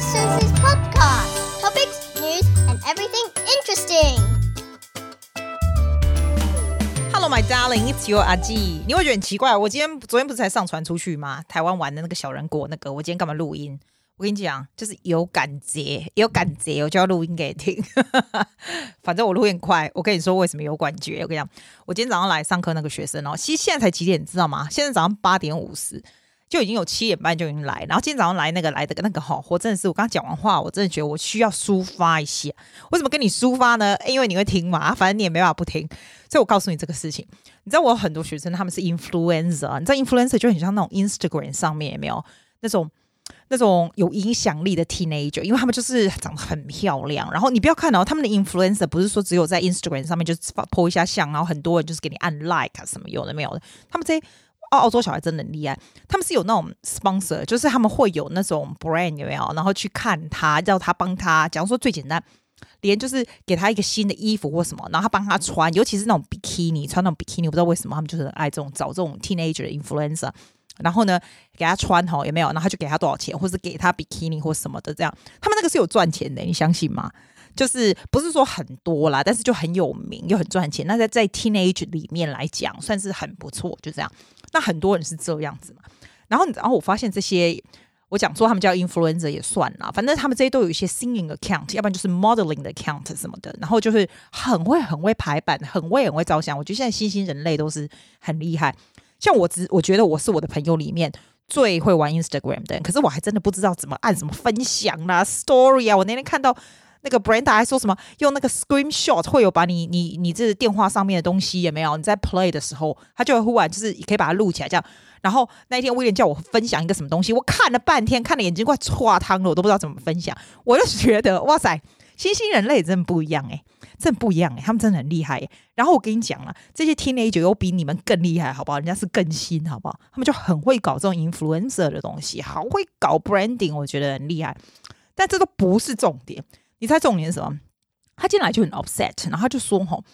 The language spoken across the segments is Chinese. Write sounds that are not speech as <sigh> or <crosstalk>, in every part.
Sister Susie's podcast. Topics, news, and everything interesting. Hello, my darling, it's your 阿纪。你会觉得很奇怪，我今天昨天不是才上传出去吗？台湾玩的那个小人国那个，我今天干嘛录音？我跟你讲，就是有感觉，有感觉，我就要录音给你听。<laughs> 反正我录音快。我跟你说为什么有感觉？我跟你讲，我今天早上来上课那个学生哦，其实现在才几点，你知道吗？现在早上八点五十就已经有七点半就已经来。然后今天早上来那个来的那个哈，我真的是我刚讲完话，我真的觉得我需要抒发一下。为什么跟你抒发呢？因为你会听嘛，反正你也没办法不听。所以我告诉你这个事情。你知道我有很多学生他们是 influencer，你知道 influencer 就很像那种 Instagram 上面有没有那种？那种有影响力的 teenager，因为他们就是长得很漂亮。然后你不要看哦，他们的 influencer 不是说只有在 Instagram 上面就是发 po 一下相，然后很多人就是给你按 like 什么有的没有的。他们这些澳澳洲小孩真的很厉害，他们是有那种 sponsor，就是他们会有那种 brand 有没有？然后去看他，叫他帮他。假如说最简单，连就是给他一个新的衣服或什么，然后他帮他穿，尤其是那种 bikini，穿那种 bikini，我不知道为什么他们就是爱这种找这种 teenager 的 influencer。然后呢，给他穿吼，有没有？然后他就给他多少钱，或是给他 bikini 或什么的，这样他们那个是有赚钱的，你相信吗？就是不是说很多啦，但是就很有名又很赚钱。那在在 teenage 里面来讲，算是很不错，就这样。那很多人是这样子嘛。然后，然后我发现这些，我讲说他们叫 influencer 也算啦，反正他们这些都有一些 singing account，要不然就是 modeling 的 account 什么的。然后就是很会很会排版，很会很会照相。我觉得现在新兴人类都是很厉害。像我只我觉得我是我的朋友里面最会玩 Instagram 的，可是我还真的不知道怎么按什么分享啦、Story 啊。我那天看到那个 Brenda 还说什么用那个 Screenshot 会有把你你你这电话上面的东西有没有？你在 Play 的时候，他就会忽然就是可以把它录起来这样。然后那一天威廉叫我分享一个什么东西，我看了半天，看的眼睛快刷汤了，我都不知道怎么分享。我就觉得哇塞，<laughs> 新兴人类真的不一样诶、欸。真不一样哎，他们真的很厉害。然后我跟你讲了，这些 teenager 又比你们更厉害，好不好？人家是更新，好不好？他们就很会搞这种 influencer 的东西，好会搞 branding，我觉得很厉害。但这都不是重点，你猜重点是什么？他进来就很 upset，然后他就说：“吼。”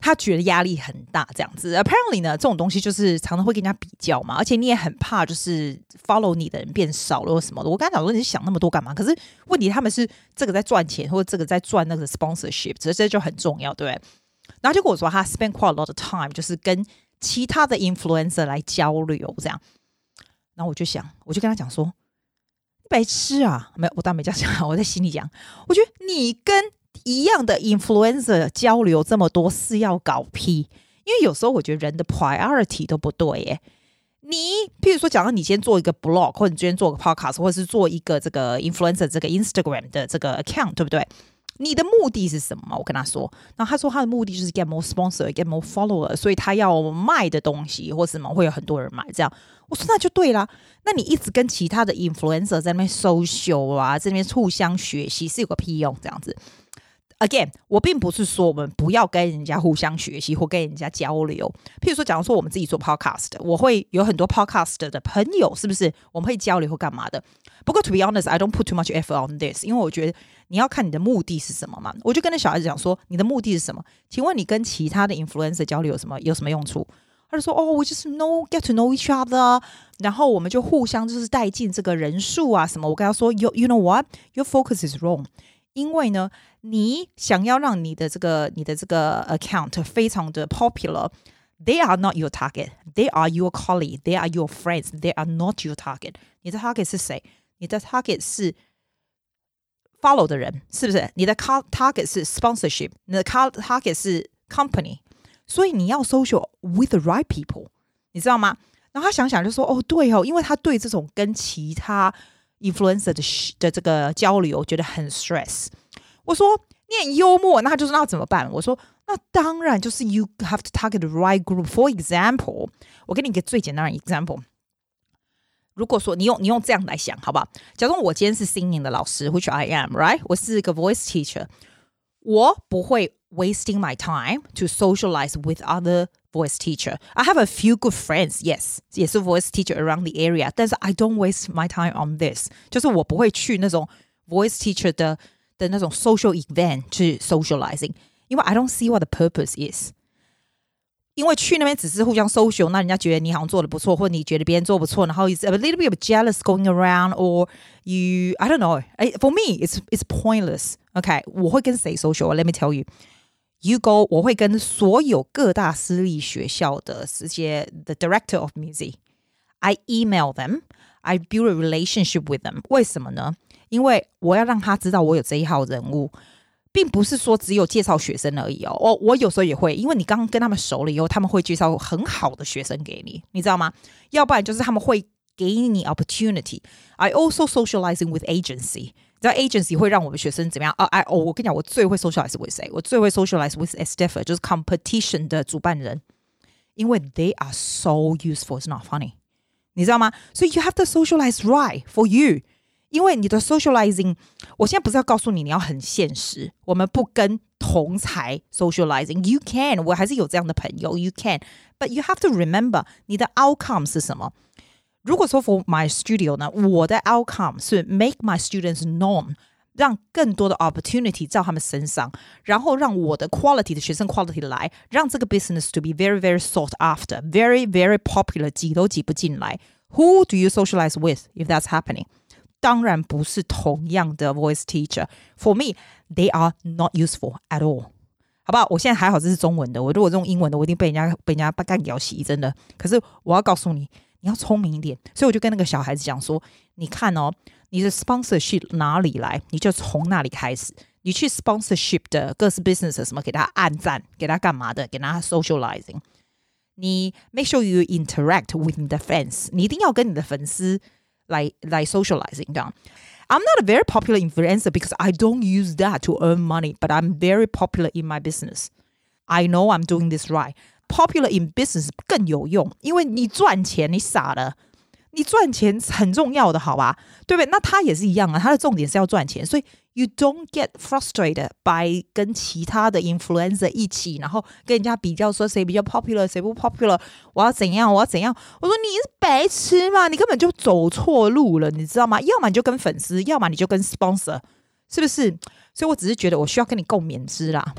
他觉得压力很大，这样子。Apparently 呢，这种东西就是常常会跟人家比较嘛，而且你也很怕，就是 follow 你的人变少了或什么的。我刚才讲说，你想那么多干嘛？可是问题他们是这个在赚钱，或者这个在赚那个 sponsorship，这这就很重要，对不对？然后就跟我说，他 spend quite a lot of time，就是跟其他的 influencer 来交流，这样。然后我就想，我就跟他讲说，白痴啊！没有，我倒没这样讲，我在心里讲，我觉得你跟。一样的 influencer 交流这么多是要搞屁，因为有时候我觉得人的 priority 都不对耶。你譬如说，假如你先做一个 blog，或者你今天做个 podcast，或者是做一个这个 influencer 这个 Instagram 的这个 account，对不对？你的目的是什么？我跟他说，然后他说他的目的就是 get more sponsor，get more follower，所以他要卖的东西或什么会有很多人买。这样我说那就对啦。那你一直跟其他的 influencer 在那边 social 啊，在那边互相学习是有个屁用？这样子。Again，我并不是说我们不要跟人家互相学习或跟人家交流。譬如说，假如说我们自己做 podcast，我会有很多 podcast 的朋友，是不是？我们会交流或干嘛的？不过，to be honest，I don't put too much effort on this，因为我觉得你要看你的目的是什么嘛。我就跟那小孩子讲说，你的目的是什么？请问你跟其他的 influencer 交流有什么有什么用处？他就说，哦，we just know get to know each other，然后我们就互相就是带进这个人数啊什么。我跟他说，you you know what，your focus is wrong。因为呢，你想要让你的这个你的这个 account 非常的 popular，they are not your target，they are your colleague，they are your friends，they are not your target。你的 target 是谁？你的 target 是 follow 的人，是不是？你的 target 是 sponsorship，你的 target 是 company。所以你要 social with the right people，你知道吗？然后他想想就说，哦，对哦，因为他对这种跟其他 influencer 的的这个交流觉得很 stress。我说你很幽默，那他就说那怎么办？我说那当然就是 you have to target the right group。For example，我给你一个最简单的 example。 如果说你用你用这样来想，好不好？假如我今天是 singing 的老师，which I am，right？我是一个 voice teacher，我不会 wasting my time to socialize with other voice teacher. I have a few good friends, yes，也是 voice teacher around the area，但是 I don't waste my time on this，就是我不会去那种 voice teacher 的的那种 social event 去 socializing，因为 I don't see what the purpose is。 因为去那边只是互相 social，那人家觉得你好像做的不错，或者你觉得别人做不错，然后 is a little bit of jealous going around，or you I don't know。哎，for me it's it's pointless。OK，我会跟谁 social？Let me tell you，you go，我会跟所有各大私立学校的这些 the director of music，I email them，I build a relationship with them。为什么呢？因为我要让他知道我有这一号人物。 并不是说只有介绍学生而已哦，我我有时候也会，因为你刚刚跟他们熟了以后，他们会介绍很好的学生给你，你知道吗？要不然就是他们会给你 opportunity。I also socializing with agency，你知道 agency 会让我们学生怎么样啊？哎哦，我跟你讲，我最会 socialize with 谁？我最会 socialize with Estefa，就是 competition 的主办人，因为 they are so useful，it's not funny，你知道吗？所以 you have to socialize right for you。因为你的 socializing，我现在不是要告诉你你要很现实，我们不跟同侪 socializing。You can，我还是有这样的朋友。You can，but you have to remember 你的 outcome 是什么？如果说 for my studio 呢，我的 outcome 是 make my students known，让更多的 opportunity 在他们身上，然后让我的 quality 的学生 quality 来，让这个 business to be very very sought after，very very popular，挤都挤不进来。Who do you socialize with if that's happening？ 当然不是同样的 voice teacher。For me, they are not useful at all。好不好？我现在还好，这是中文的。我如果用英文的，我一定被人家被人家干掉洗，真的。可是我要告诉你，你要聪明一点。所以我就跟那个小孩子讲说：“你看哦，你的 sponsorship 哪里来，你就从那里开始。你去 sponsorship 的各式 business 什么，给他按赞，给他干嘛的，给他 socializing。你 make sure you interact with the fans。你一定要跟你的粉丝。” like like socializing down. I'm not a very popular influencer because I don't use that to earn money, but I'm very popular in my business. I know I'm doing this right. Popular in business 更有用，因为你赚钱，你傻了。 你赚钱很重要的，好吧？对不对？那他也是一样啊，他的重点是要赚钱，所以 you don't get frustrated by 跟其他的 influencer 一起，然后跟人家比较说谁比较 popular，谁不 popular，我要怎样，我要怎样？我说你是白痴吗？你根本就走错路了，你知道吗？要么你就跟粉丝，要么你就跟 sponsor，是不是？所以我只是觉得我需要跟你共勉之啦，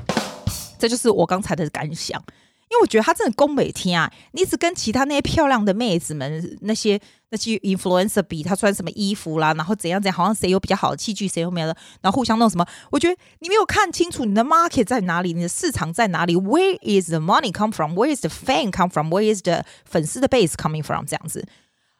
这就是我刚才的感想。因为我觉得他真的攻美天啊！你一直跟其他那些漂亮的妹子们，那些那些 influencer 比，他穿什么衣服啦，然后怎样怎样，好像谁有比较好的器具，谁有没有的，然后互相弄什么？我觉得你没有看清楚你的 market 在哪里，你的市场在哪里？Where is the money come from? Where is the fame come from? Where is the 粉丝的 base coming from？这样子。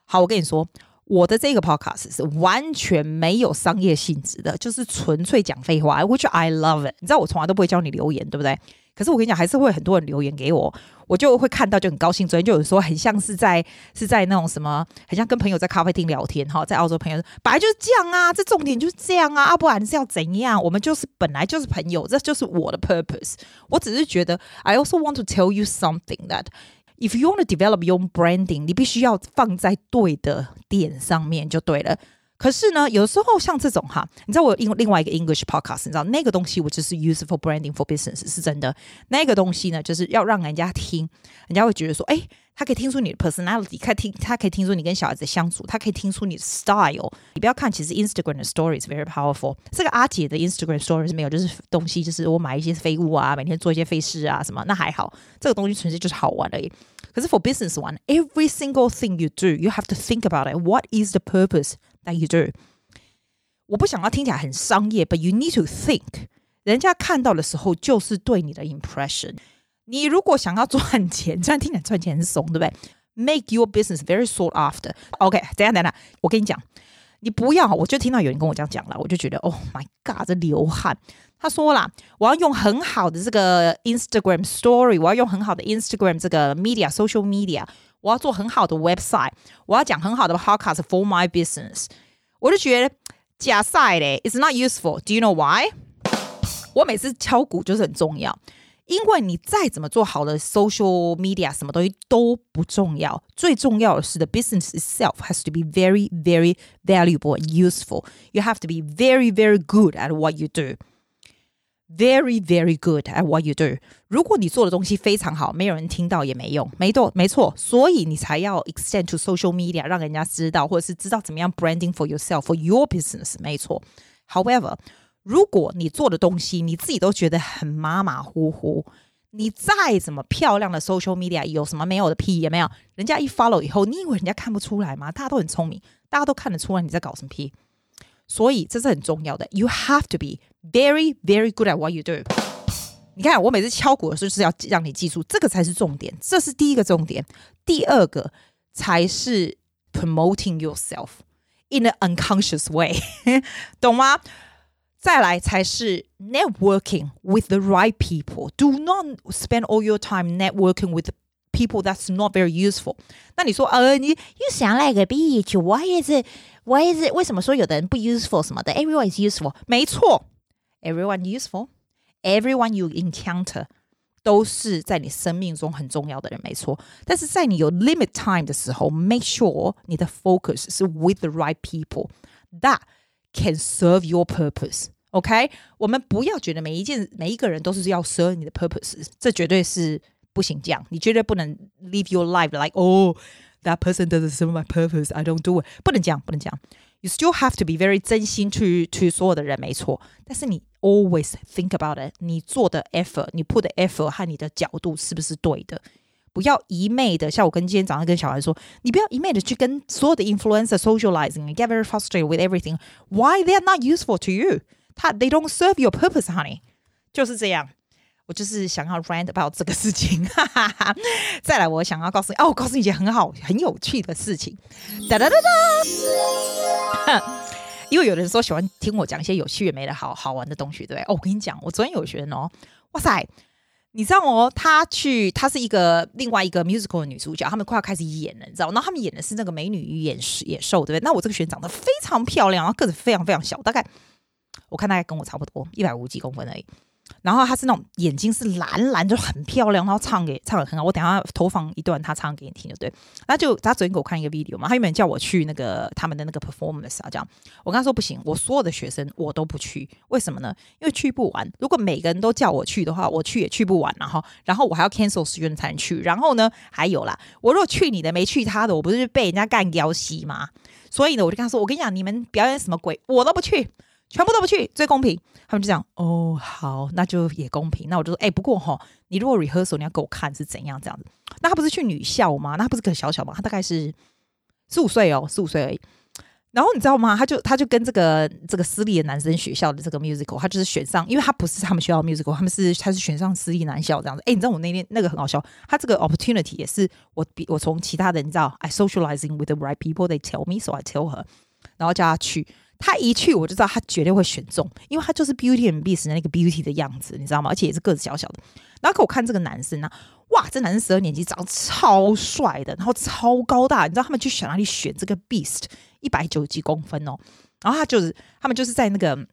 好，我跟你说，我的这个 podcast 是完全没有商业性质的，就是纯粹讲废话，which I love it。你知道我从来都不会教你留言，对不对？可是我跟你讲，还是会很多人留言给我，我就会看到就很高兴。昨天就有人说，很像是在是在那种什么，很像跟朋友在咖啡厅聊天哈，在澳洲朋友本来就是这样啊，这重点就是这样啊，啊不然是要怎样？我们就是本来就是朋友，这就是我的 purpose。我只是觉得，I also want to tell you something that if you want to develop your branding，你必须要放在对的点上面就对了。 可是呢，有时候像这种哈，你知道我有另外一个 English podcast，你知道那个东西我就是 useful branding for business 是真的。那个东西呢，就是要让人家听，人家会觉得说，哎，他可以听出你的 personality，可以听，他可以听出你跟小孩子相处，他可以听出你的 style。你不要看，其实 Instagram 的 story is very powerful。这个阿姐的 Instagram story 是没有，就是东西，就是我买一些废物啊，每天做一些废事啊什么，那还好。这个东西纯粹就是好玩而已。可是 for business one，every single thing you do，you have to think about it。What is the purpose? That you do，我不想要听起来很商业，but you need to think。人家看到的时候就是对你的 impression。你如果想要赚钱，虽然听起来赚钱很怂，对不对？Make your business very sought after。OK，等下等下，我跟你讲，你不要，我就听到有人跟我这样讲了，我就觉得，Oh my God，这流汗。他说啦，我要用很好的这个 Instagram Story，我要用很好的 Instagram 这个 media social media。我要做很好的 website，我要讲很好的 podcast for my business，我就觉得假赛嘞，it's not useful。Do you know why？我每次敲鼓就是很重要，因为你再怎么做好的 social media，什么东西都不重要，最重要的是 the business itself has to be very, very valuable and useful. You have to be very, very good at what you do. Very, very good at what you do. 如果你做的东西非常好，没有人听到也没用，没错，没错，所以你才要 extend to social media，让人家知道，或者是知道怎么样 branding for yourself for your business。没错。However，如果你做的东西你自己都觉得很马马虎虎，你再怎么漂亮的 social media，有什么没有的屁也没有，人家一 follow 以后，你以为人家看不出来吗？大家都很聪明，大家都看得出来你在搞什么屁。所以这是很重要的，you have to be very very good at what you do。你看我每次敲鼓的时候，就是要让你记住，这个才是重点，这是第一个重点，第二个才是 promoting yourself in an unconscious way，懂吗？再来才是 <laughs> networking with the right people. Do not spend all your time networking with people that's not very useful. 那你说，呃，你 you sound like a bitch. Why is it? Why is it? 为什么说有的人不 useful 什么的？Everyone is useful. 没错 ，everyone useful. Everyone you encounter 都是在你生命中很重要的人，没错。但是在你有 limit time 的时候，make sure 你的 focus 是 with the right people. That Can serve your purpose, OK？我们不要觉得每一件每一个人都是要 serve 你的 purpose，这绝对是不行。这样你绝对不能 live your life like oh that person doesn't serve my purpose, I don't do it。不能讲，不能讲。 You still have to be very 真心去去所有的人，没错。但是你 always think about it，你做的 effort，你 put 的 effort 和你的角度是不是对的？不要一昧的，像我跟今天早上跟小孩说，你不要一昧的去跟所有的 influencer socializing，get very frustrated with everything. Why they are not useful to you? 他 they don't serve your purpose, honey. 就是这样。我就是想要 rant about 这个事情。哈哈哈。再来，我想要告诉你，哦，我告诉你一件很好、很有趣的事情。哒哒哒哒。<laughs> 因为有人说喜欢听我讲一些有趣也没的好好玩的东西，对不对？哦，我跟你讲，我昨天有学生哦，哇塞！你知道哦，他去，他是一个另外一个 musical 的女主角，他们快要开始演了，你知道？然后他们演的是那个美女与野，野兽，对不对？那我这个学生长得非常漂亮，然后个子非常非常小，大概我看大概跟我差不多，一百五几公分而已。然后她是那种眼睛是蓝蓝，就很漂亮。然后唱给唱的很好，我等下投放一段她唱给你听，就对。那就她昨天给我看一个 video 嘛，她原本叫我去那个他们的那个 performance 啊，这样。我跟她说不行，我所有的学生我都不去，为什么呢？因为去不完。如果每个人都叫我去的话，我去也去不完，然后然后我还要 cancel 时间才能去。然后呢，还有啦，我如果去你的没去他的，我不是被人家干掉西吗？所以呢，我就跟她说，我跟你讲，你们表演什么鬼，我都不去。全部都不去，最公平。他们就讲，哦，好，那就也公平。那我就说，哎、不过哈，你如果 rehearsal，你要给我看是怎样这样子。那他不是去女校吗？那他不是个小小吗？他大概是十五岁哦，十五岁而已。然后你知道吗？他就他就跟这个这个私立的男生学校的这个 musical，他就是选上，因为他不是他们学校 musical，他们是他是选上私立男校这样子。哎、你知道我那天那个很好笑，他这个 opportunity 也是我比我从其他的你知道，I socializing with the right people，they tell me，so I tell her，然后叫他去。他一去我就知道他绝对会选中，因为他就是 Beauty and Beast 的那个 Beauty 的样子，你知道吗？而且也是个子小小的。然后可我看这个男生呢、哇，这男生十二年级长得超帅的，然后超高大，你知道他们去选哪里选这个 Beast 一百九十几公分哦，然后他就是他们就是在那个。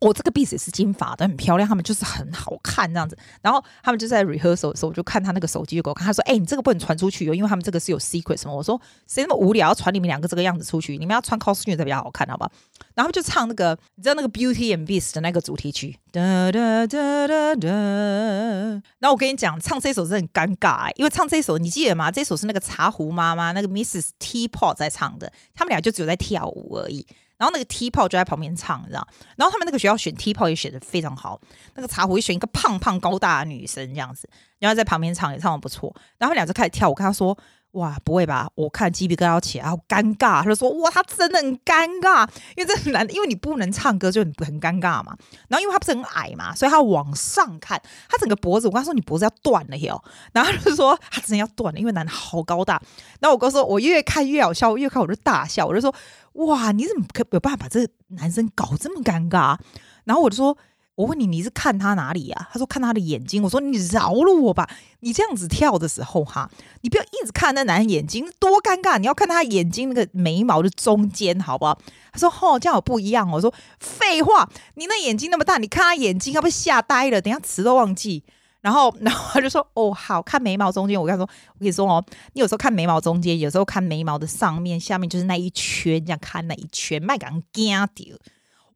我、哦、这个 b e a s 也是金发的，很漂亮。他们就是很好看这样子。然后他们就在 rehearsal 的时候，我就看他那个手机，就给我看。他说：“哎、你这个不能传出去哦，因为他们这个是有 secret 什么。”我说：“谁那么无聊要传你们两个这个样子出去？你们要穿 costume 才比较好看，好吧？”然后就唱那个，你知道那个 Beauty and Beast 的那个主题曲。哒哒哒哒哒。然后我跟你讲，唱这首是很尴尬、因为唱这首你记得吗？这首是那个茶壶妈妈那个 Mrs. Teapot 在唱的，他们俩就只有在跳舞而已。然后那个 T 泡就在旁边唱，你知道？然后他们那个学校选 T 泡也选的非常好。那个茶壶也选一个胖胖高大的女生这样子，然后在旁边唱也唱的不错。然后两只开始跳，我跟他说。哇，不会吧？我看鸡皮疙瘩起来，好尴尬。他就说：“哇，他真的很尴尬，因为这很难，因为你不能唱歌，就很很尴尬嘛。然后因为他不是很矮嘛，所以他往上看，他整个脖子，我跟他说你脖子要断了哟。然后他就说他真的要断了，因为男的好高大。然后我哥说，我越看越好笑，越看我就大笑。我就说：哇，你怎么可有办法把这个男生搞这么尴尬？然后我就说。”我问你，你是看他哪里、啊？他说看他的眼睛。我说你饶了我吧，你这样子跳的时候哈，你不要一直看那男人眼睛，多尴尬！你要看他眼睛那个眉毛的中间，好不好？他说哦，这样我不一样。我说废话，你那眼睛那么大，你看他眼睛，要不吓呆了？等下词都忘记。然后，然后他就说哦，好看眉毛中间。我跟他说，我跟你说哦，你有时候看眉毛中间，有时候看眉毛的上面、下面，就是那一圈，这样看那一圈，麦敢惊掉。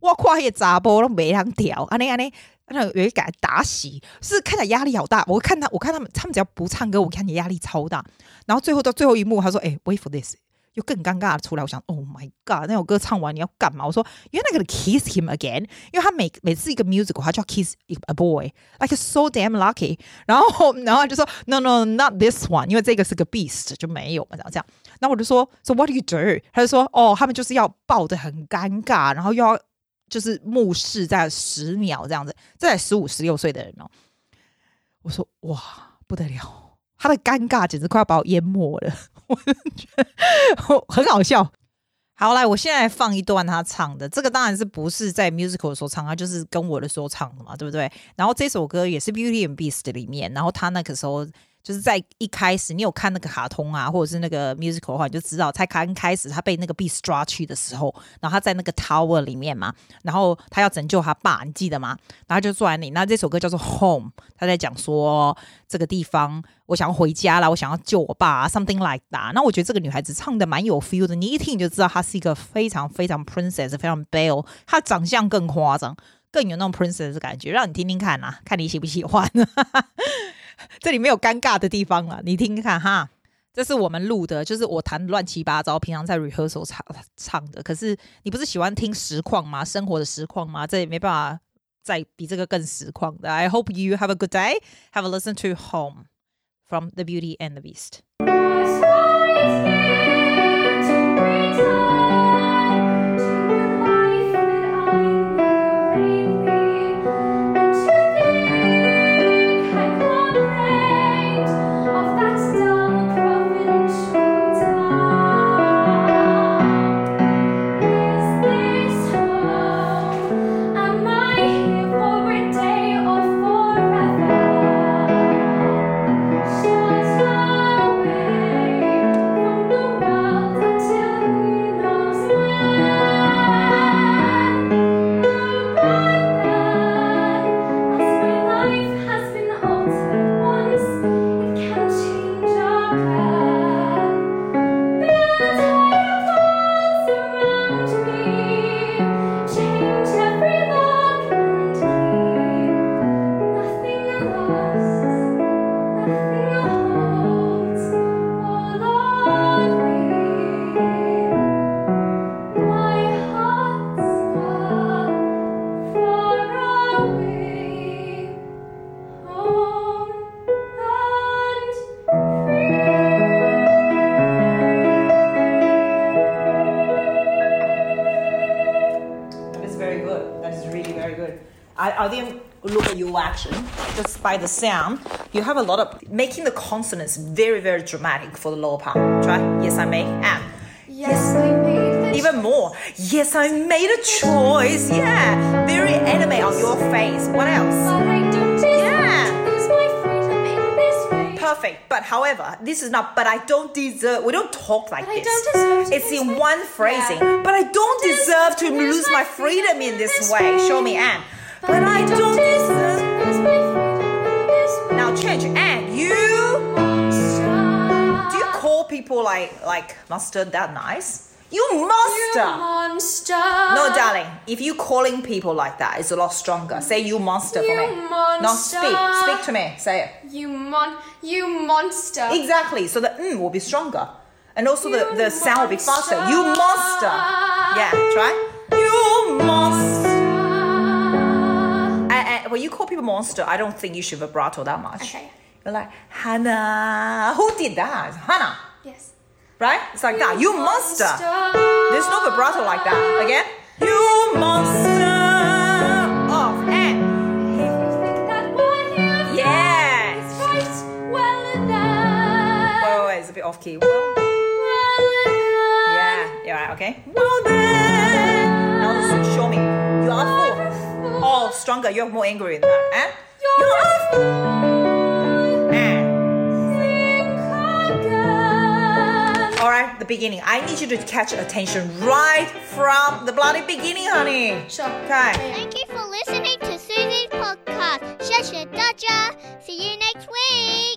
我跨也砸波都没两条，啊那啊那，那有一改打死，是看起来压力好大。我看他，我看他们，他们只要不唱歌，我看你压力超大。然后最后到最后一幕，他说：“哎、，wait for this，又更尴尬的出来。我想，Oh my god，那首歌唱完你要干嘛？我说，You're not gonna kiss him again，因为他每每次一个 music，他就要 kiss a boy，like so damn lucky。然后然后就说，No no，not this one，因为这个是个 beast，就没有嘛，然后这样。然后我就说，So what do you do？他就说，哦，他们就是要抱得很尴尬，然后又要就是目视在十秒这样子，这才十五十六岁的人哦。我说，哇，不得了。他的尴尬简直快要把我淹没了，我觉得 <laughs> 很好笑。好，来，我现在放一段他唱的，这个当然是不是在 musical 的时候唱，他就是跟我的时候唱的嘛，对不对？然后这首歌也是 Beauty and Beast 里面，然后他那个时候。就是在一开始，你有看那个卡通啊，或者是那个 musical 的话，你就知道，才刚开始他被那个 Beast 抓去的时候，然后他在那个 tower 里面嘛，然后他要拯救他爸，你记得吗？然后就坐在那里，那这首歌叫做 Home，他在讲说这个地方，我想要回家了，我想要救我爸啊，something like that。那我觉得这个女孩子唱的蛮有 feel 的，你一听你就知道她是一个非常非常 princess，非常 belle，她长相更夸张，更有那种 princess 的感觉，让你听听看啊，看你喜不喜欢。这里没有尴尬的地方了，你听听看哈，这是我们录的，就是我弹乱七八糟，平常在 rehearsal 唱唱的。可是你不是喜欢听实况吗？生活的实况吗？这也没办法再比这个更实况的。I hope you have a good day. Have a listen to Home from The Beauty and the Beast. Just by the sound. You have a lot of making the consonants very, very dramatic for the lower part. Try. Yes, I may. Am. Yes, yes, I made. Even more. Yes, I made a choice. Yeah. Very anime on your face. What else? But I don't yeah. lose my freedom in this way. Perfect. But however, this is not. But I don't deserve. We don't talk like but this. I don't deserve. it's in way. one phrasing. Yeah. But I don't deserve to lose my freedom in this way. Show me, Anne. But I don't deserve. Change. And you. Do you call people like like mustard that nice? You monster. You monster. No, darling. If you calling people like that, it's a lot stronger. Say you monster You for me. monster. No, speak. Speak to me. Say it. You mon. You monster. Exactly. So the mm will be stronger, and also the, You the sound will be faster. You monster. Yeah. Try. You monster. When you call people monster, I don't think you should vibrato that much. Okay. You're like Hannah. Who did that? Hannah. Yes. Right? It's like that. You monster. There's no vibrato like that. Again. You monster. Stronger. You're more angry than that. Eh? You're you're. Eh. All right, the beginning. I need you to catch attention right from the bloody beginning, honey. Sure. Okay. Thank you for listening to Susie's podcast. Shasha Dacha. See you next week.